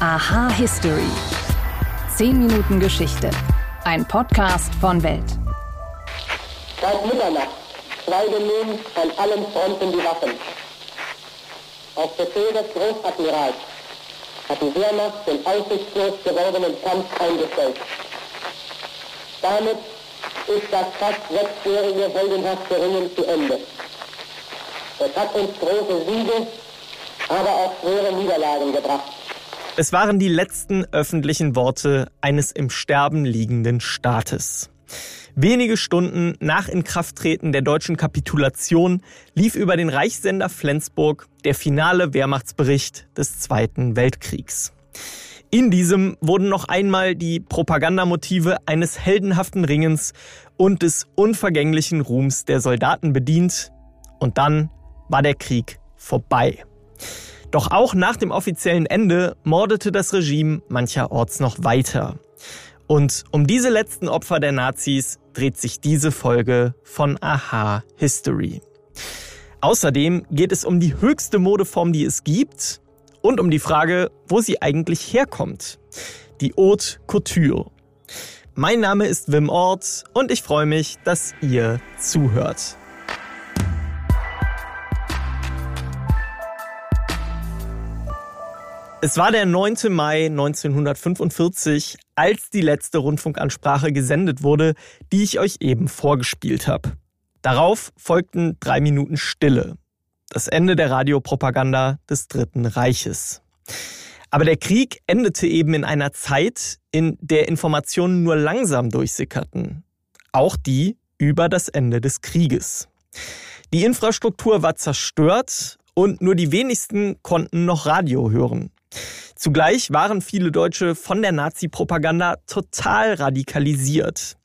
Aha History. 10 Minuten Geschichte. Ein Podcast von Welt. Seit Mitternacht schweigen nun an allen Fronten die Waffen. Auf Befehl des Großadmirals hat die Wehrmacht den aussichtslos gewordenen Kampf eingestellt. Damit ist das fast sechsjährige heldenhafte Ringen zu Ende. Es hat uns große Siege, aber auch schwere Niederlagen gebracht. Es waren die letzten öffentlichen Worte eines im Sterben liegenden Staates. Wenige Stunden nach Inkrafttreten der deutschen Kapitulation lief über den Reichssender Flensburg der finale Wehrmachtsbericht des Zweiten Weltkriegs. In diesem wurden noch einmal die Propagandamotive eines heldenhaften Ringens und des unvergänglichen Ruhms der Soldaten bedient. Und dann war der Krieg vorbei. Doch auch nach dem offiziellen Ende mordete das Regime mancherorts noch weiter. Und um diese letzten Opfer der Nazis dreht sich diese Folge von Aha History. Außerdem geht es um die höchste Modeform, die es gibt und um die Frage, wo sie eigentlich herkommt. Die Haute Couture. Mein Name ist Wim Ort und ich freue mich, dass ihr zuhört. Es war der 9. Mai 1945, als die letzte Rundfunkansprache gesendet wurde, die ich euch eben vorgespielt habe. Darauf folgten drei Minuten Stille. Das Ende der Radiopropaganda des Dritten Reiches. Aber der Krieg endete eben in einer Zeit, in der Informationen nur langsam durchsickerten. Auch die über das Ende des Krieges. Die Infrastruktur war zerstört und nur die wenigsten konnten noch Radio hören. Zugleich waren viele Deutsche von der Nazi-Propaganda total radikalisiert.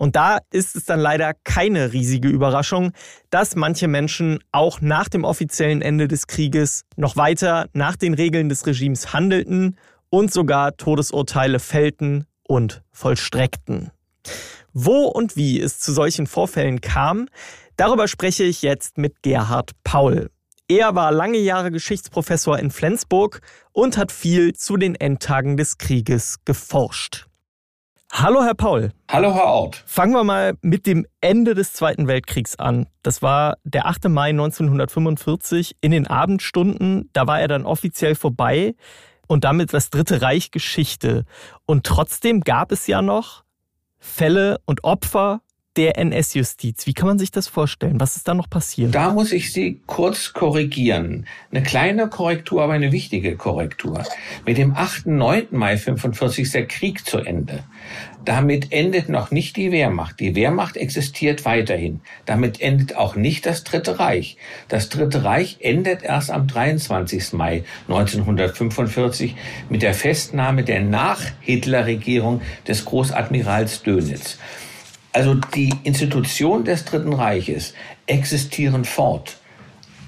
Und da ist es dann leider keine riesige Überraschung, dass manche Menschen auch nach dem offiziellen Ende des Krieges noch weiter nach den Regeln des Regimes handelten und sogar Todesurteile fällten und vollstreckten. Wo und wie es zu solchen Vorfällen kam, darüber spreche ich jetzt mit Gerhard Paul. Er war lange Jahre Geschichtsprofessor in Flensburg und hat viel zu den Endtagen des Krieges geforscht. Hallo, Herr Paul. Hallo, Herr Ort. Fangen wir mal mit dem Ende des Zweiten Weltkriegs an. Das war der 8. Mai 1945 in den Abendstunden. Da war er dann offiziell vorbei und damit das Dritte Reich Geschichte. Und trotzdem gab es ja noch Fälle und Opfer der NS-Justiz. Wie kann man sich das vorstellen? Was ist da noch passiert? Da muss ich Sie kurz korrigieren. Eine kleine Korrektur, aber eine wichtige Korrektur. Mit dem 8. 9. Mai 45 ist der Krieg zu Ende. Damit endet noch nicht die Wehrmacht. Die Wehrmacht existiert weiterhin. Damit endet auch nicht das Dritte Reich. Das Dritte Reich endet erst am 23. Mai 1945 mit der Festnahme der Nach-Hitler-Regierung des Großadmirals Dönitz. Also die Institutionen des Dritten Reiches existieren fort.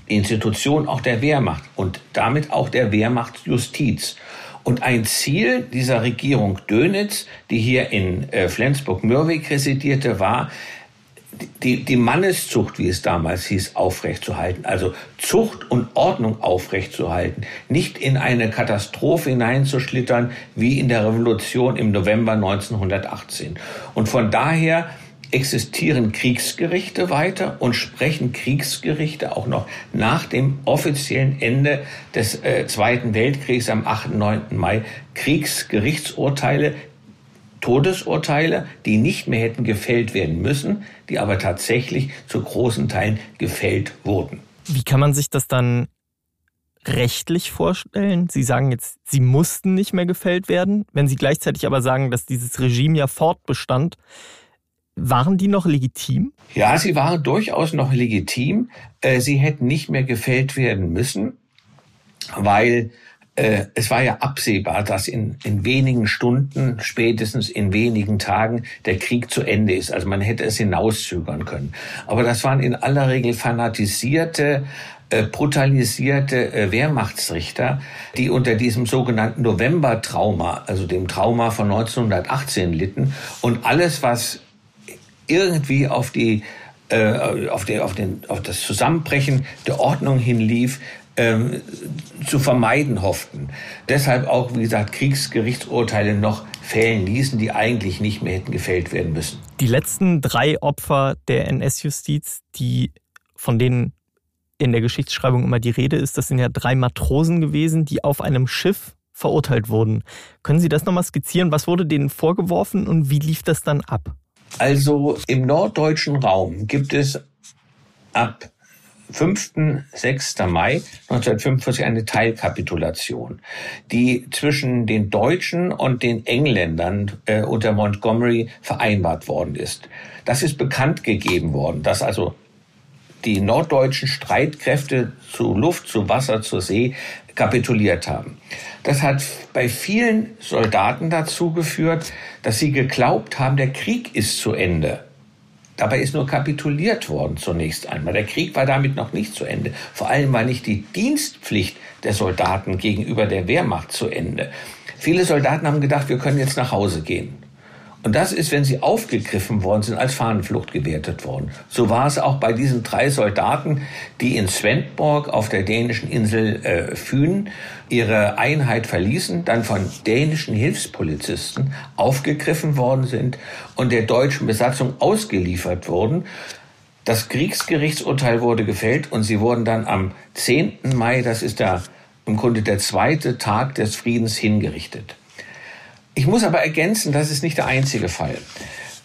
Die Institution auch der Wehrmacht und damit auch der Wehrmachtsjustiz. Und ein Ziel dieser Regierung Dönitz, die hier in äh, Flensburg-Mürwik residierte, war, die, die Manneszucht, wie es damals hieß, aufrechtzuerhalten. Also Zucht und Ordnung aufrechtzuerhalten. Nicht in eine Katastrophe hineinzuschlittern, wie in der Revolution im November 1918. Und von daher existieren Kriegsgerichte weiter und sprechen Kriegsgerichte auch noch nach dem offiziellen Ende des äh, Zweiten Weltkriegs am 8. 9. Mai Kriegsgerichtsurteile, Todesurteile, die nicht mehr hätten gefällt werden müssen, die aber tatsächlich zu großen Teilen gefällt wurden. Wie kann man sich das dann rechtlich vorstellen? Sie sagen jetzt, sie mussten nicht mehr gefällt werden, wenn Sie gleichzeitig aber sagen, dass dieses Regime ja fortbestand. Waren die noch legitim? Ja, sie waren durchaus noch legitim. Äh, sie hätten nicht mehr gefällt werden müssen, weil äh, es war ja absehbar, dass in, in wenigen Stunden, spätestens in wenigen Tagen, der Krieg zu Ende ist. Also man hätte es hinauszögern können. Aber das waren in aller Regel fanatisierte, äh, brutalisierte äh, Wehrmachtsrichter, die unter diesem sogenannten November-Trauma, also dem Trauma von 1918 litten. Und alles, was irgendwie auf die äh, auf, der, auf, den, auf das Zusammenbrechen der Ordnung hinlief, ähm, zu vermeiden hofften. Deshalb auch, wie gesagt, Kriegsgerichtsurteile noch fällen ließen, die eigentlich nicht mehr hätten gefällt werden müssen. Die letzten drei Opfer der NS-Justiz, die von denen in der Geschichtsschreibung immer die Rede ist, das sind ja drei Matrosen gewesen, die auf einem Schiff verurteilt wurden. Können Sie das nochmal skizzieren? Was wurde denen vorgeworfen und wie lief das dann ab? Also im norddeutschen Raum gibt es ab 5. 6. Mai 1945 eine Teilkapitulation, die zwischen den Deutschen und den Engländern äh, unter Montgomery vereinbart worden ist. Das ist bekannt gegeben worden, dass also die norddeutschen Streitkräfte zu Luft, zu Wasser, zur See kapituliert haben. Das hat bei vielen Soldaten dazu geführt, dass sie geglaubt haben, der Krieg ist zu Ende. Dabei ist nur kapituliert worden zunächst einmal. Der Krieg war damit noch nicht zu Ende. Vor allem war nicht die Dienstpflicht der Soldaten gegenüber der Wehrmacht zu Ende. Viele Soldaten haben gedacht, wir können jetzt nach Hause gehen. Und das ist, wenn sie aufgegriffen worden sind, als Fahnenflucht gewertet worden. So war es auch bei diesen drei Soldaten, die in Svendborg auf der dänischen Insel äh, Fyn ihre Einheit verließen, dann von dänischen Hilfspolizisten aufgegriffen worden sind und der deutschen Besatzung ausgeliefert wurden. Das Kriegsgerichtsurteil wurde gefällt und sie wurden dann am 10. Mai, das ist da im Grunde der zweite Tag des Friedens, hingerichtet. Ich muss aber ergänzen, das ist nicht der einzige Fall.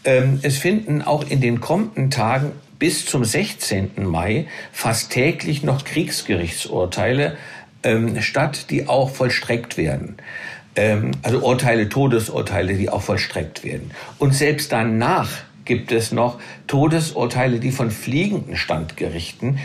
Ähm, es finden auch in den kommenden Tagen bis zum 16. Mai fast täglich noch Kriegsgerichtsurteile ähm, statt, die auch vollstreckt werden. Ähm, also Urteile, Todesurteile, die auch vollstreckt werden. Und selbst danach gibt es noch Todesurteile, die von fliegenden Standgerichten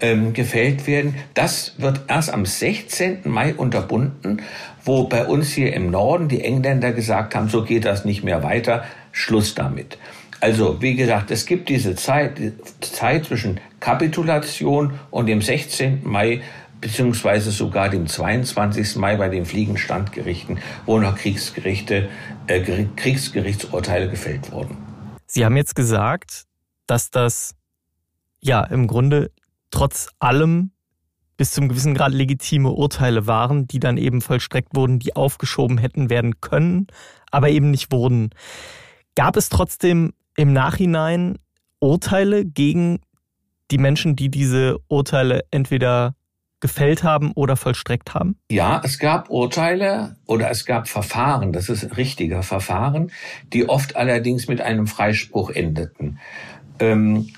ähm, gefällt werden. Das wird erst am 16. Mai unterbunden, wo bei uns hier im Norden die Engländer gesagt haben, so geht das nicht mehr weiter, Schluss damit. Also, wie gesagt, es gibt diese Zeit, die Zeit zwischen Kapitulation und dem 16. Mai beziehungsweise sogar dem 22. Mai bei den Fliegenstandgerichten, wo noch Kriegsgerichte, äh, Kriegsgerichtsurteile gefällt wurden. Sie haben jetzt gesagt, dass das ja im Grunde trotz allem bis zum gewissen Grad legitime Urteile waren, die dann eben vollstreckt wurden, die aufgeschoben hätten werden können, aber eben nicht wurden. Gab es trotzdem im Nachhinein Urteile gegen die Menschen, die diese Urteile entweder gefällt haben oder vollstreckt haben? Ja, es gab Urteile oder es gab Verfahren, das ist richtiger Verfahren, die oft allerdings mit einem Freispruch endeten. Ähm,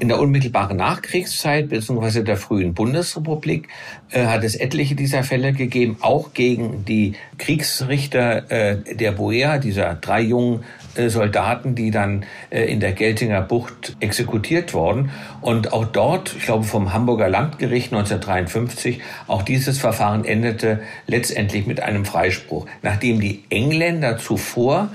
in der unmittelbaren Nachkriegszeit bzw. der frühen Bundesrepublik äh, hat es etliche dieser Fälle gegeben, auch gegen die Kriegsrichter äh, der Boer, dieser drei jungen äh, Soldaten, die dann in der Geltinger Bucht exekutiert wurden. Und auch dort, ich glaube vom Hamburger Landgericht 1953, auch dieses Verfahren endete letztendlich mit einem Freispruch, nachdem die Engländer zuvor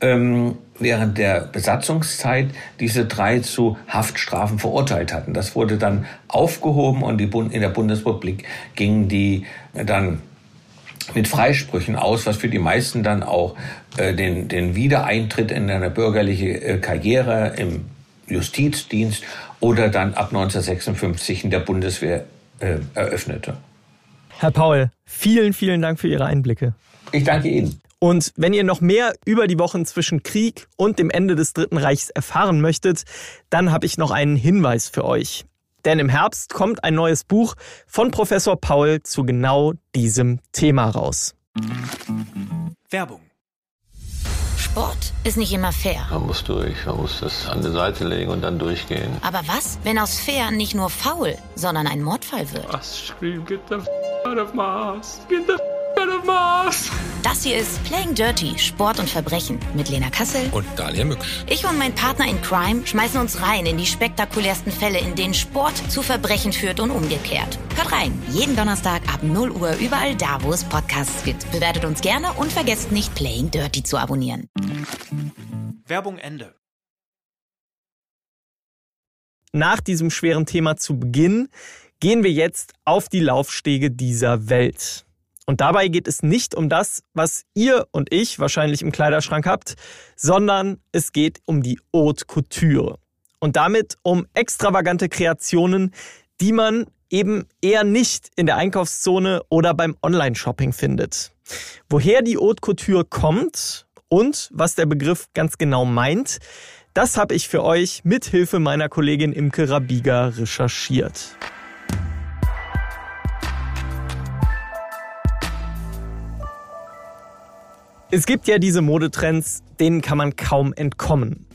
ähm, während der Besatzungszeit diese drei zu Haftstrafen verurteilt hatten. Das wurde dann aufgehoben und die Bund in der Bundesrepublik gingen die dann mit Freisprüchen aus, was für die meisten dann auch äh, den, den Wiedereintritt in eine bürgerliche äh, Karriere im Justizdienst oder dann ab 1956 in der Bundeswehr äh, eröffnete. Herr Paul, vielen, vielen Dank für Ihre Einblicke. Ich danke Ihnen. Und wenn ihr noch mehr über die Wochen zwischen Krieg und dem Ende des Dritten Reichs erfahren möchtet, dann habe ich noch einen Hinweis für euch. Denn im Herbst kommt ein neues Buch von Professor Paul zu genau diesem Thema raus. Werbung. Sport ist nicht immer fair. Man muss durch, man muss das an die Seite legen und dann durchgehen. Aber was, wenn aus fair nicht nur faul, sondern ein Mordfall wird? Was scream, get the f out of Mars, get the of Mars. Das hier ist Playing Dirty, Sport und Verbrechen mit Lena Kassel Und Dalia Mücksch. Ich und mein Partner in Crime schmeißen uns rein in die spektakulärsten Fälle, in denen Sport zu Verbrechen führt und umgekehrt. Hört rein, jeden Donnerstag ab 0 Uhr überall da, wo es Podcasts gibt. Bewertet uns gerne und vergesst nicht, Playing Dirty zu abonnieren. Werbung Ende. Nach diesem schweren Thema zu Beginn gehen wir jetzt auf die Laufstege dieser Welt. Und dabei geht es nicht um das, was ihr und ich wahrscheinlich im Kleiderschrank habt, sondern es geht um die Haute Couture. und damit um extravagante Kreationen, die man eben eher nicht in der Einkaufszone oder beim Online-Shopping findet. Woher die Haute Couture kommt und was der Begriff ganz genau meint, das habe ich für euch mit Hilfe meiner Kollegin Imke Rabiga recherchiert. Es gibt ja diese Modetrends, denen kann man kaum entkommen.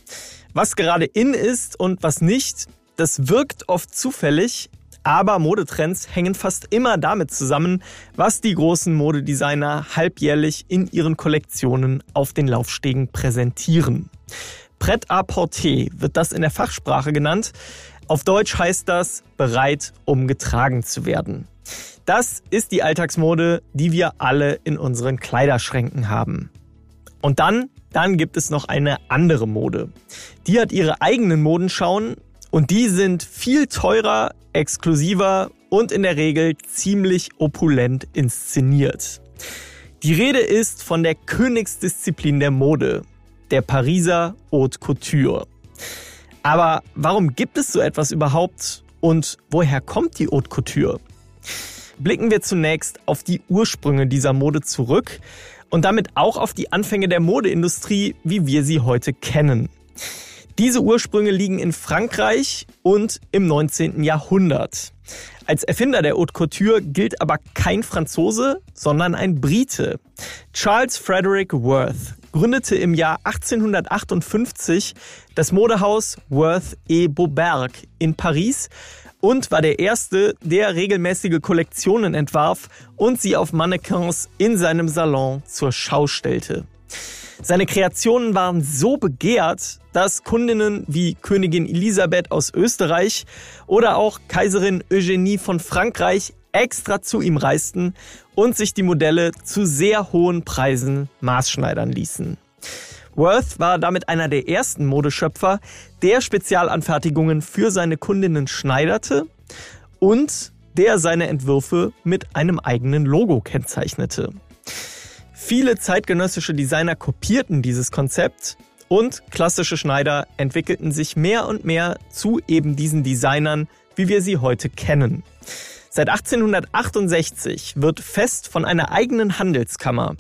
Was gerade in ist und was nicht, das wirkt oft zufällig, aber Modetrends hängen fast immer damit zusammen, was die großen Modedesigner halbjährlich in ihren Kollektionen auf den Laufstegen präsentieren. Pret-à-porter wird das in der Fachsprache genannt. Auf Deutsch heißt das bereit, um getragen zu werden. Das ist die Alltagsmode, die wir alle in unseren Kleiderschränken haben. Und dann, dann gibt es noch eine andere Mode. Die hat ihre eigenen Modenschauen und die sind viel teurer, exklusiver und in der Regel ziemlich opulent inszeniert. Die Rede ist von der Königsdisziplin der Mode, der Pariser Haute Couture. Aber warum gibt es so etwas überhaupt und woher kommt die Haute Couture? Blicken wir zunächst auf die Ursprünge dieser Mode zurück und damit auch auf die Anfänge der Modeindustrie, wie wir sie heute kennen. Diese Ursprünge liegen in Frankreich und im 19. Jahrhundert. Als Erfinder der Haute Couture gilt aber kein Franzose, sondern ein Brite. Charles Frederick Worth gründete im Jahr 1858 das Modehaus Worth et Beauberg in Paris und war der erste, der regelmäßige Kollektionen entwarf und sie auf Mannequins in seinem Salon zur Schau stellte. Seine Kreationen waren so begehrt, dass Kundinnen wie Königin Elisabeth aus Österreich oder auch Kaiserin Eugenie von Frankreich extra zu ihm reisten und sich die Modelle zu sehr hohen Preisen maßschneidern ließen. Worth war damit einer der ersten Modeschöpfer, der Spezialanfertigungen für seine Kundinnen schneiderte und der seine Entwürfe mit einem eigenen Logo kennzeichnete. Viele zeitgenössische Designer kopierten dieses Konzept und klassische Schneider entwickelten sich mehr und mehr zu eben diesen Designern, wie wir sie heute kennen. Seit 1868 wird fest von einer eigenen Handelskammer,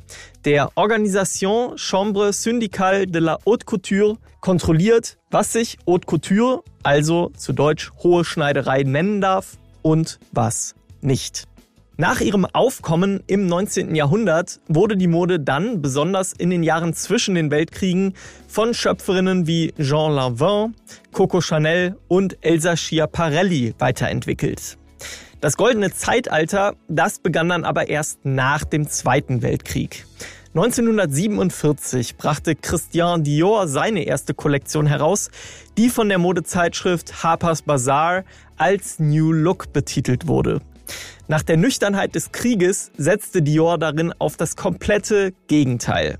der Organisation Chambre Syndicale de la Haute Couture, kontrolliert, was sich Haute Couture, also zu Deutsch hohe Schneiderei nennen darf und was nicht. Nach ihrem Aufkommen im 19. Jahrhundert wurde die Mode dann, besonders in den Jahren zwischen den Weltkriegen, von Schöpferinnen wie Jean Lanvin, Coco Chanel und Elsa Schiaparelli weiterentwickelt. Das goldene Zeitalter, das begann dann aber erst nach dem Zweiten Weltkrieg. 1947 brachte Christian Dior seine erste Kollektion heraus, die von der Modezeitschrift Harper's Bazaar als New Look betitelt wurde. Nach der Nüchternheit des Krieges setzte Dior darin auf das komplette Gegenteil.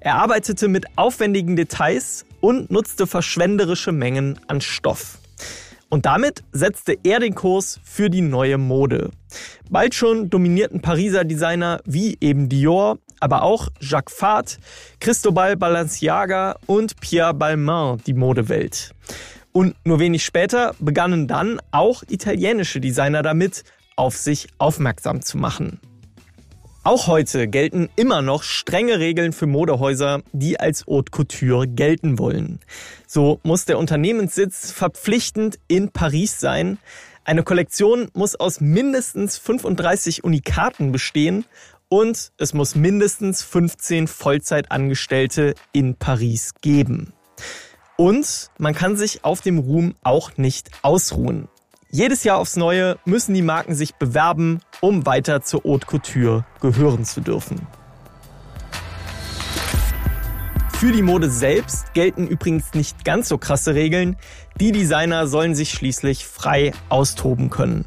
Er arbeitete mit aufwendigen Details und nutzte verschwenderische Mengen an Stoff. Und damit setzte er den Kurs für die neue Mode. Bald schon dominierten Pariser Designer wie eben Dior, aber auch Jacques Fat, Cristobal Balenciaga und Pierre Balmain die Modewelt. Und nur wenig später begannen dann auch italienische Designer damit, auf sich aufmerksam zu machen. Auch heute gelten immer noch strenge Regeln für Modehäuser, die als Haute Couture gelten wollen. So muss der Unternehmenssitz verpflichtend in Paris sein. Eine Kollektion muss aus mindestens 35 Unikaten bestehen und es muss mindestens 15 Vollzeitangestellte in Paris geben. Und man kann sich auf dem Ruhm auch nicht ausruhen. Jedes Jahr aufs Neue müssen die Marken sich bewerben, um weiter zur Haute Couture gehören zu dürfen. Für die Mode selbst gelten übrigens nicht ganz so krasse Regeln. Die Designer sollen sich schließlich frei austoben können.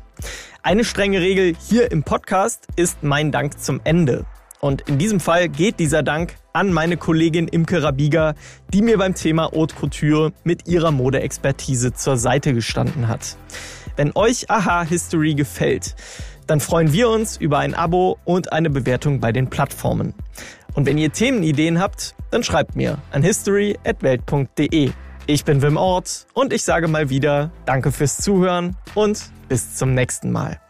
Eine strenge Regel hier im Podcast ist mein Dank zum Ende. Und in diesem Fall geht dieser Dank an meine Kollegin Imke Rabiga, die mir beim Thema Haute Couture mit ihrer Modeexpertise zur Seite gestanden hat. Wenn euch Aha History gefällt, dann freuen wir uns über ein Abo und eine Bewertung bei den Plattformen. Und wenn ihr Themenideen habt, dann schreibt mir an history@welt.de. Ich bin Wim Ort und ich sage mal wieder Danke fürs Zuhören und bis zum nächsten Mal.